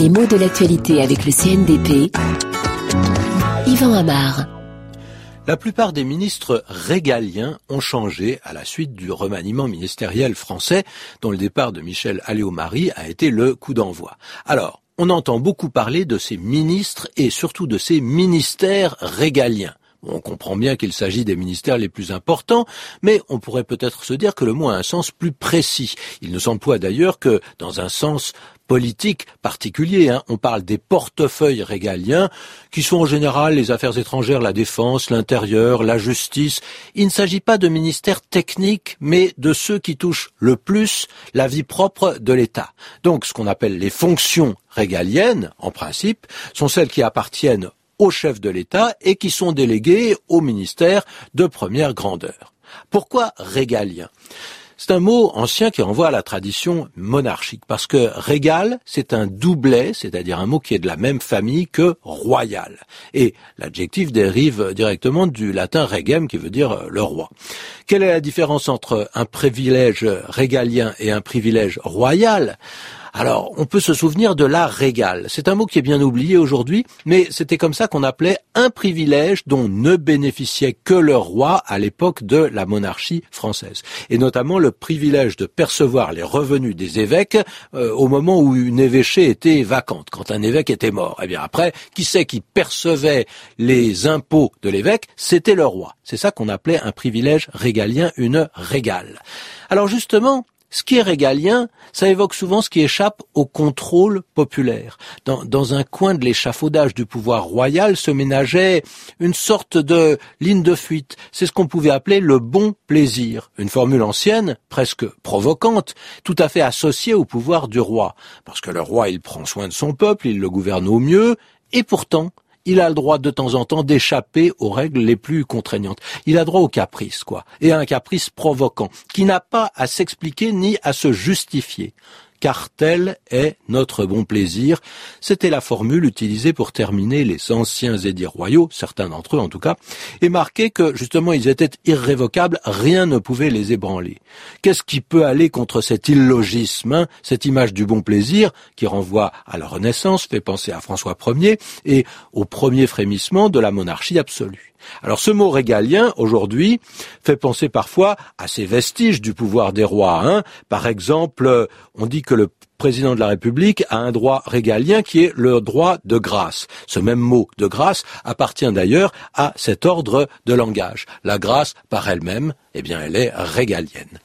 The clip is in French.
Les mots de l'actualité avec le CNDP. Yvan Amar. La plupart des ministres régaliens ont changé à la suite du remaniement ministériel français dont le départ de Michel Alliot-Marie a été le coup d'envoi. Alors, on entend beaucoup parler de ces ministres et surtout de ces ministères régaliens. On comprend bien qu'il s'agit des ministères les plus importants, mais on pourrait peut-être se dire que le mot a un sens plus précis. Il ne s'emploie d'ailleurs que dans un sens politique particulier. Hein. On parle des portefeuilles régaliens, qui sont en général les affaires étrangères, la défense, l'intérieur, la justice. Il ne s'agit pas de ministères techniques, mais de ceux qui touchent le plus la vie propre de l'État. Donc ce qu'on appelle les fonctions régaliennes, en principe, sont celles qui appartiennent au chef de l'État et qui sont déléguées au ministère de première grandeur. Pourquoi régalien c'est un mot ancien qui renvoie à la tradition monarchique, parce que régal, c'est un doublet, c'est-à-dire un mot qui est de la même famille que royal. Et l'adjectif dérive directement du latin regem, qui veut dire le roi. Quelle est la différence entre un privilège régalien et un privilège royal? Alors, on peut se souvenir de la régale. C'est un mot qui est bien oublié aujourd'hui, mais c'était comme ça qu'on appelait un privilège dont ne bénéficiait que le roi à l'époque de la monarchie française. Et notamment le privilège de percevoir les revenus des évêques euh, au moment où une évêché était vacante, quand un évêque était mort. Eh bien après, qui c'est qui percevait les impôts de l'évêque? C'était le roi. C'est ça qu'on appelait un privilège régalien, une régale. Alors justement, ce qui est régalien, ça évoque souvent ce qui échappe au contrôle populaire. Dans, un coin de l'échafaudage du pouvoir royal se ménageait une sorte de ligne de fuite. C'est ce qu'on pouvait appeler le bon plaisir. Une formule ancienne, presque provocante, tout à fait associée au pouvoir du roi. Parce que le roi, il prend soin de son peuple, il le gouverne au mieux, et pourtant, il a le droit de temps en temps d'échapper aux règles les plus contraignantes. Il a droit au caprice, quoi. Et à un caprice provoquant, qui n'a pas à s'expliquer ni à se justifier car tel est notre bon plaisir. C'était la formule utilisée pour terminer les anciens édits royaux, certains d'entre eux en tout cas, et marquer que justement ils étaient irrévocables, rien ne pouvait les ébranler. Qu'est-ce qui peut aller contre cet illogisme, hein, cette image du bon plaisir qui renvoie à la Renaissance, fait penser à François Ier et au premier frémissement de la monarchie absolue? Alors ce mot régalien, aujourd'hui, fait penser parfois à ces vestiges du pouvoir des rois. Hein. Par exemple, on dit que le président de la République a un droit régalien qui est le droit de grâce. Ce même mot de grâce appartient d'ailleurs à cet ordre de langage. La grâce, par elle-même, eh bien, elle est régalienne.